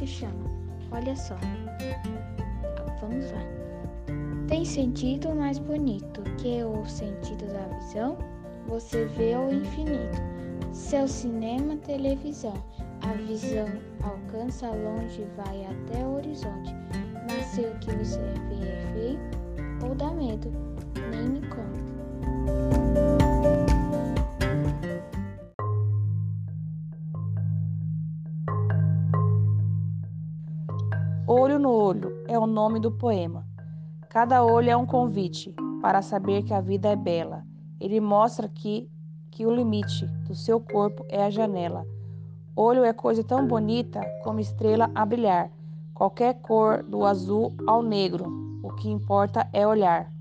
se chama? Olha só. Vamos lá. Tem sentido mais bonito que o sentido da visão? Você vê o infinito. Seu cinema, televisão. A visão alcança longe, vai até o horizonte. Mas se o que você vê é feio ou dá medo, Olho no olho é o nome do poema. Cada olho é um convite para saber que a vida é bela. Ele mostra que, que o limite do seu corpo é a janela. Olho é coisa tão bonita como estrela a brilhar. Qualquer cor, do azul ao negro, o que importa é olhar.